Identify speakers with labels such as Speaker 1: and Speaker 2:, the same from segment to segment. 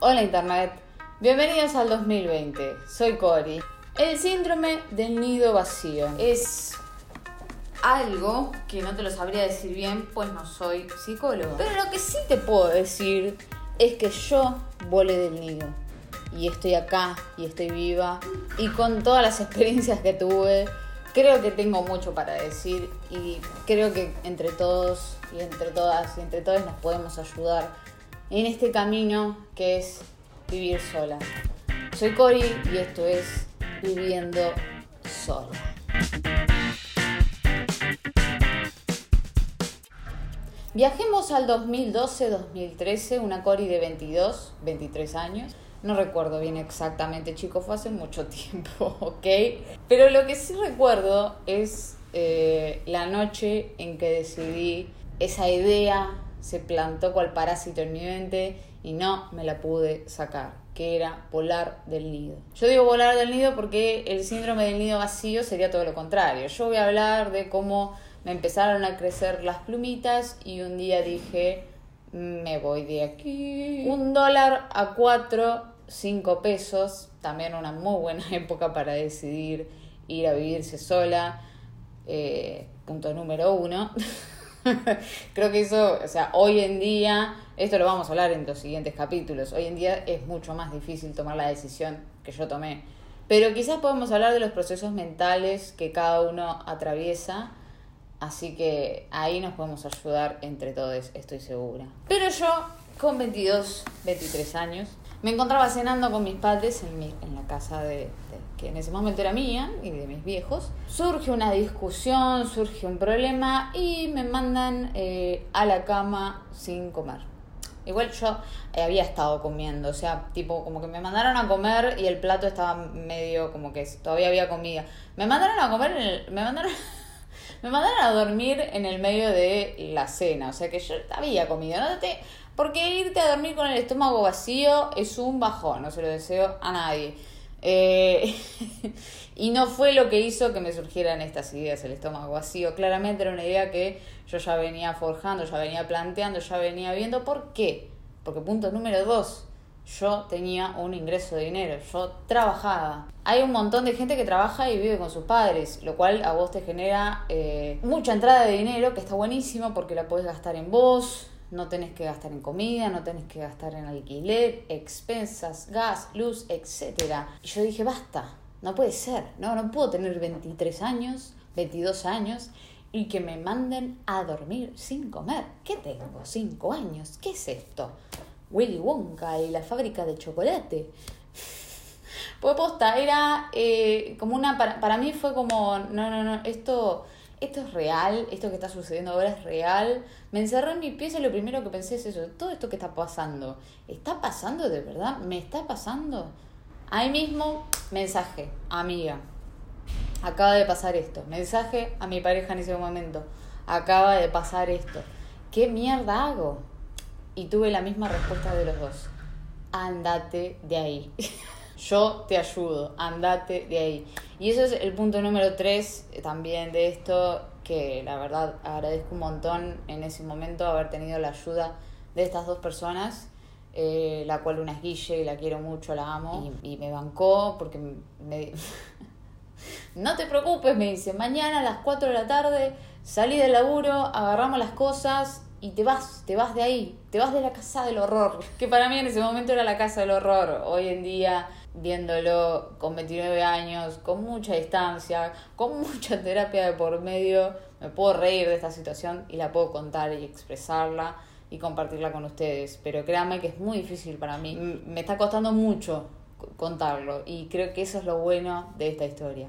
Speaker 1: Hola Internet, bienvenidos al 2020. Soy Cori. El síndrome del nido vacío es algo que no te lo sabría decir bien, pues no soy psicólogo. Pero lo que sí te puedo decir es que yo volé del nido. Y estoy acá, y estoy viva. Y con todas las experiencias que tuve, creo que tengo mucho para decir. Y creo que entre todos, y entre todas, y entre todos nos podemos ayudar en este camino que es vivir sola. Soy Cori y esto es Viviendo Sola. Viajemos al 2012-2013, una Cori de 22, 23 años. No recuerdo bien exactamente, chicos, fue hace mucho tiempo, ¿ok? Pero lo que sí recuerdo es eh, la noche en que decidí esa idea se plantó cual parásito en mi mente y no me la pude sacar, que era volar del nido. Yo digo volar del nido porque el síndrome del nido vacío sería todo lo contrario. Yo voy a hablar de cómo me empezaron a crecer las plumitas y un día dije, me voy de aquí. Un dólar a cuatro, cinco pesos, también una muy buena época para decidir ir a vivirse sola. Eh, punto número uno. Creo que eso, o sea, hoy en día, esto lo vamos a hablar en los siguientes capítulos, hoy en día es mucho más difícil tomar la decisión que yo tomé. Pero quizás podemos hablar de los procesos mentales que cada uno atraviesa, así que ahí nos podemos ayudar entre todos, estoy segura. Pero yo, con 22, 23 años, me encontraba cenando con mis padres en, mi, en la casa de, que en ese momento era mía y de mis viejos. Surge una discusión, surge un problema y me mandan eh, a la cama sin comer. Igual yo eh, había estado comiendo, o sea, tipo como que me mandaron a comer y el plato estaba medio como que todavía había comida. Me mandaron a comer, me mandaron me mandaron a dormir en el medio de la cena, o sea que yo había comido, ¿no? Te, porque irte a dormir con el estómago vacío es un bajón, no se lo deseo a nadie. Eh, y no fue lo que hizo que me surgieran estas ideas, el estómago vacío. Claramente era una idea que yo ya venía forjando, ya venía planteando, ya venía viendo. ¿Por qué? Porque punto número dos, yo tenía un ingreso de dinero, yo trabajaba. Hay un montón de gente que trabaja y vive con sus padres, lo cual a vos te genera eh, mucha entrada de dinero, que está buenísimo porque la podés gastar en vos, no tenés que gastar en comida, no tenés que gastar en alquiler, expensas, gas, luz, etc. Y yo dije, basta, no puede ser, no, no puedo tener 23 años, 22 años y que me manden a dormir sin comer. ¿Qué tengo? ¿5 años? ¿Qué es esto? Willy Wonka y la fábrica de chocolate. Pues posta, era eh, como una, para, para mí fue como, no, no, no, esto esto es real, esto que está sucediendo ahora es real. Me encerré en mi pieza y lo primero que pensé es eso, todo esto que está pasando, ¿está pasando de verdad? ¿Me está pasando? Ahí mismo, mensaje, amiga, acaba de pasar esto. Mensaje a mi pareja en ese momento, acaba de pasar esto. ¿Qué mierda hago? Y tuve la misma respuesta de los dos. Andate de ahí. Yo te ayudo, andate de ahí. Y eso es el punto número tres eh, también de esto, que la verdad agradezco un montón en ese momento haber tenido la ayuda de estas dos personas, eh, la cual una es Guille y la quiero mucho, la amo, y, me bancó porque me... no te preocupes, me dice, mañana a las 4 de la tarde salí del laburo, agarramos las cosas y te vas, te vas de ahí, te vas de la casa del horror, que para mí en ese momento era la casa del horror, hoy en día viéndolo con 29 años, con mucha distancia, con mucha terapia de por medio, me puedo reír de esta situación y la puedo contar y expresarla y compartirla con ustedes. Pero créanme que es muy difícil para mí. Me está costando mucho contarlo y creo que eso es lo bueno de esta historia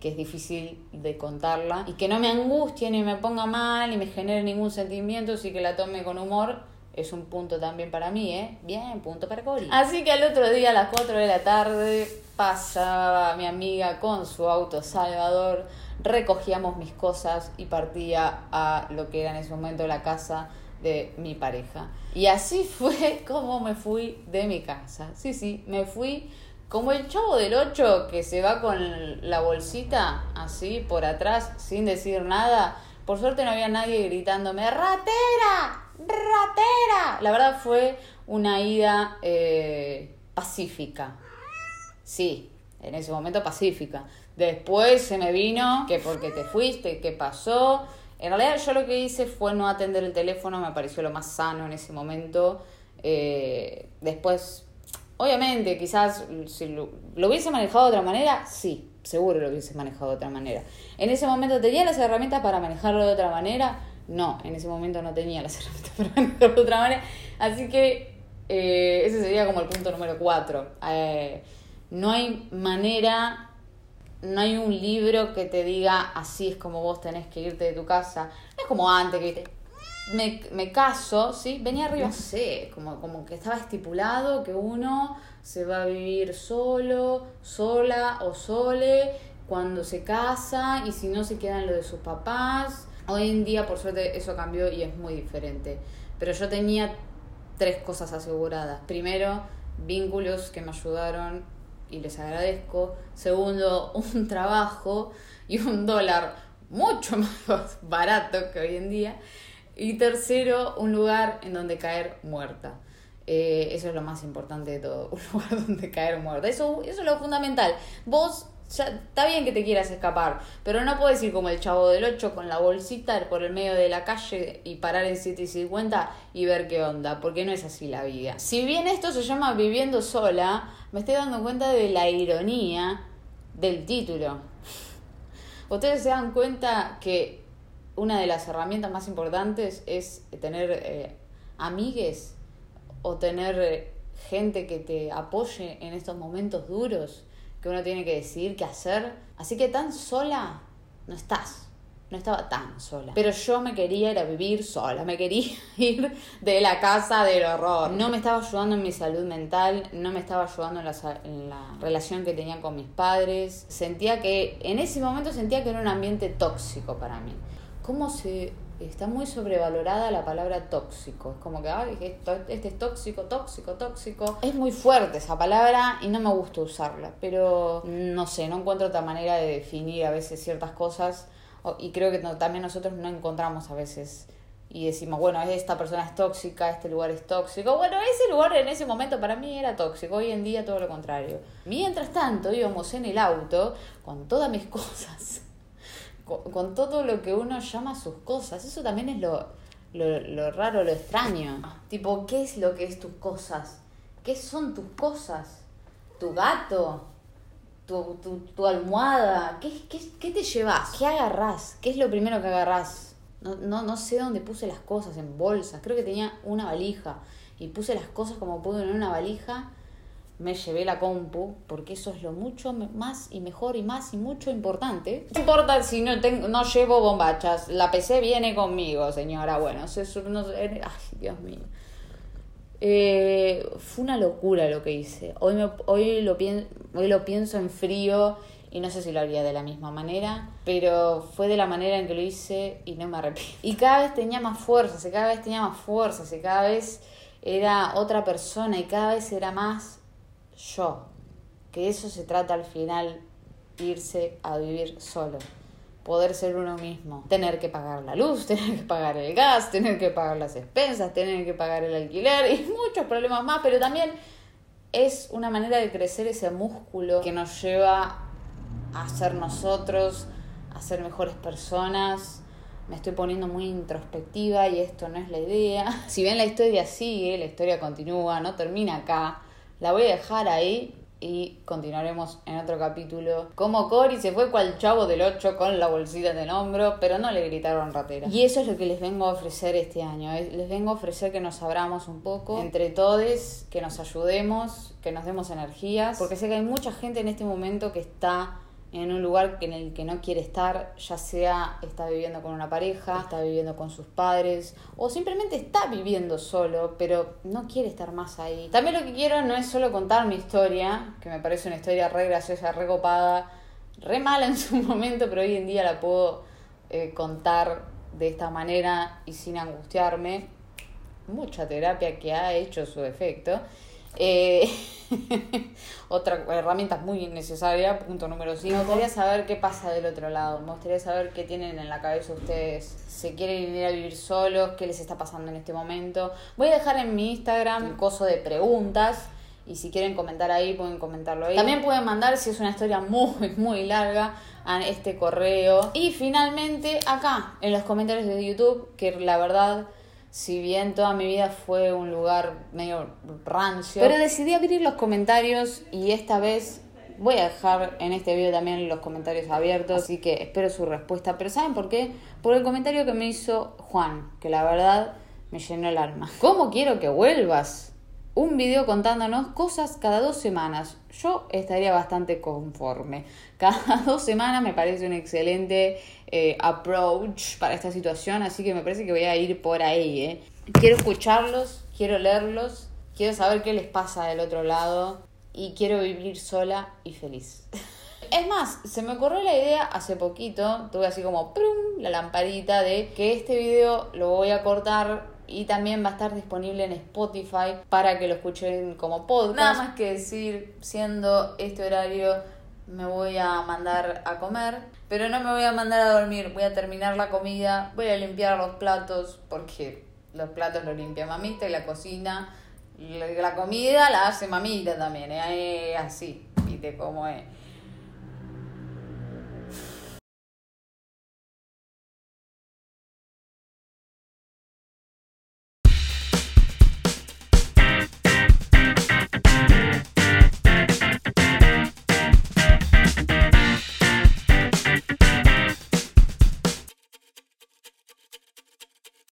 Speaker 1: que es difícil de contarla y que no me angustie ni me ponga mal ni me genere ningún sentimiento, sí que la tome con humor es un punto también para mí, ¿eh? Bien, punto para Cori. Así que al otro día a las 4 de la tarde pasaba mi amiga con su auto Salvador, recogíamos mis cosas y partía a lo que era en ese momento la casa de mi pareja. Y así fue como me fui de mi casa. Sí, sí, me fui como el chavo del 8 que se va con la bolsita así por atrás sin decir nada. Por suerte no había nadie gritándome, ratera, ratera. La verdad fue una ida eh, pacífica. Sí, en ese momento pacífica. Después se me vino que porque te fuiste, qué pasó. En realidad yo lo que hice fue no atender el teléfono, me pareció lo más sano en ese momento. Eh, después, obviamente, quizás si lo, hubiese manejado de otra manera, sí, seguro lo hubiese manejado de otra manera. En ese momento tenía las herramientas para manejarlo de otra manera. No, en ese momento no tenía las herramientas para manejarlo de otra manera. Así que eh, ese sería como el punto número cuatro. Eh, no hay manera no hay un libro que te diga así es como vos tenés que irte de tu casa. No es como antes que me, me caso, ¿sí? Venía arriba, no sé, como, como que estaba estipulado que uno se va a vivir solo, sola o sole cuando se casa y si no se queda en lo de sus papás. Hoy en día, por suerte, eso cambió y es muy diferente. Pero yo tenía tres cosas aseguradas. Primero, vínculos que me ayudaron y les agradezco. Segundo, un trabajo y un dólar mucho más barato que hoy en día. Y tercero, un lugar en donde caer muerta. Eh, eso es lo más importante de todo, un lugar donde caer muerta. Eso, eso es lo fundamental. Vos está bien que te quieras escapar, pero no puedes ir como el chavo del 8 con la bolsita por el medio de la calle y parar en 7 y 50 y ver qué onda, porque no es así la vida. Si bien esto se llama viviendo sola, me estoy dando cuenta de la ironía del título. Ustedes se dan cuenta que una de las herramientas más importantes es tener eh, amigues o tener eh, gente que te apoye en estos momentos duros que uno tiene que decidir qué hacer. Así que tan sola no estás. No estaba tan sola. Pero yo me quería ir a vivir sola. Me quería ir de la casa del horror. No me estaba ayudando en mi salud mental. No me estaba ayudando en la, en la relación que tenía con mis padres. Sentía que, en ese momento sentía que era un ambiente tóxico para mí. ¿Cómo se está muy sobrevalorada la palabra tóxico. Es como que, ay, este es tóxico, tóxico, tóxico. Es muy fuerte esa palabra y no me gusta usarla, pero no sé, no encuentro otra manera de definir a veces ciertas cosas y creo que también nosotros no encontramos a veces y decimos, bueno, esta persona es tóxica, este lugar es tóxico. Bueno, ese lugar en ese momento para mí era tóxico, hoy en día todo lo contrario. Mientras tanto íbamos en el auto con todas mis cosas con, todo lo que uno llama sus cosas. Eso también es lo, lo, raro, lo extraño. Tipo, ¿qué es lo que es tus cosas? ¿Qué son tus cosas? ¿Tu gato? ¿Tu, tu, almohada? ¿Qué, qué, qué te llevas? ¿Qué agarrás? ¿Qué es lo primero que agarrás? No, no, no sé dónde puse las cosas, en bolsas. Creo que tenía una valija. Y puse las cosas como pude en una valija me llevé la compu, porque eso es lo mucho más y mejor y más y mucho importante. No importa si no, tengo, no llevo bombachas, la PC viene conmigo, señora. Bueno, se, no, ay, Dios mío. Eh, fue una locura lo que hice. Hoy, me, hoy, lo hoy lo pienso en frío y no sé si lo haría de la misma manera, pero fue de la manera en que lo hice y no me arrepiento. Y cada vez tenía más fuerza, y cada vez tenía más fuerza, y cada vez era otra persona y cada vez era más yo, que eso se trata al final, irse a vivir solo, poder ser uno mismo, tener que pagar la luz, tener que pagar el gas, tener que pagar las expensas, tener que pagar el alquiler y muchos problemas más, pero también es una manera de crecer ese músculo que nos lleva a ser nosotros, a ser mejores personas. Me estoy poniendo muy introspectiva y esto no es la idea. Si bien la historia sigue, la historia continúa, no termina acá la voy a dejar ahí y continuaremos en otro capítulo. Como Cory se fue cual chavo del 8 con la bolsita en el hombro, pero no le gritaron ratera. Y eso es lo que les vengo a ofrecer este año. Les vengo a ofrecer que nos abramos un poco entre todos, que nos ayudemos, que nos demos energías, porque sé que hay mucha gente en este momento que está en un lugar en el que no quiere estar, ya sea está viviendo con una pareja, está viviendo con sus padres o simplemente está viviendo solo, pero no quiere estar más ahí. También lo que quiero no es solo contar mi historia, que me parece una historia re graciosa, re copada, re mala en su momento, pero hoy en día la puedo eh, contar de esta manera y sin angustiarme. Mucha terapia que ha hecho su efecto. Eh, otra herramienta muy necesaria, punto número 5. Me gustaría saber qué pasa del otro lado, me gustaría saber qué tienen en la cabeza ustedes, se quieren ir a vivir solos, qué les está pasando en este momento. Voy a dejar en mi Instagram un coso de preguntas y si quieren comentar ahí, pueden comentarlo ahí. También pueden mandar, si es una historia muy, muy larga, a este correo. Y finalmente acá, en los comentarios de YouTube, que la verdad si bien toda mi vida fue un lugar medio rancio, pero decidí abrir los comentarios y esta vez voy a dejar en este video también los comentarios abiertos, así que espero su respuesta. Pero ¿saben por qué? Por el comentario que me hizo Juan, que la verdad me llenó el alma. ¿Cómo quiero que vuelvas? Un video contándonos cosas cada dos semanas. Yo estaría bastante conforme. Cada dos semanas me parece un excelente eh, approach para esta situación, así que me parece que voy a ir por ahí. ¿eh? Quiero escucharlos, quiero leerlos, quiero saber qué les pasa del otro lado y quiero vivir sola y feliz. Es más, se me ocurrió la idea hace poquito, tuve así como ¡prum! la lamparita de que este video lo voy a cortar y también va a estar disponible en Spotify para que lo escuchen como podcast. Nada más que decir, siendo este horario me voy a mandar a comer, pero no me voy a mandar a dormir, voy a terminar la comida, voy a limpiar los platos porque los platos los limpia mamita y la cocina, la comida la hace mamita también, ¿eh? así, viste cómo es.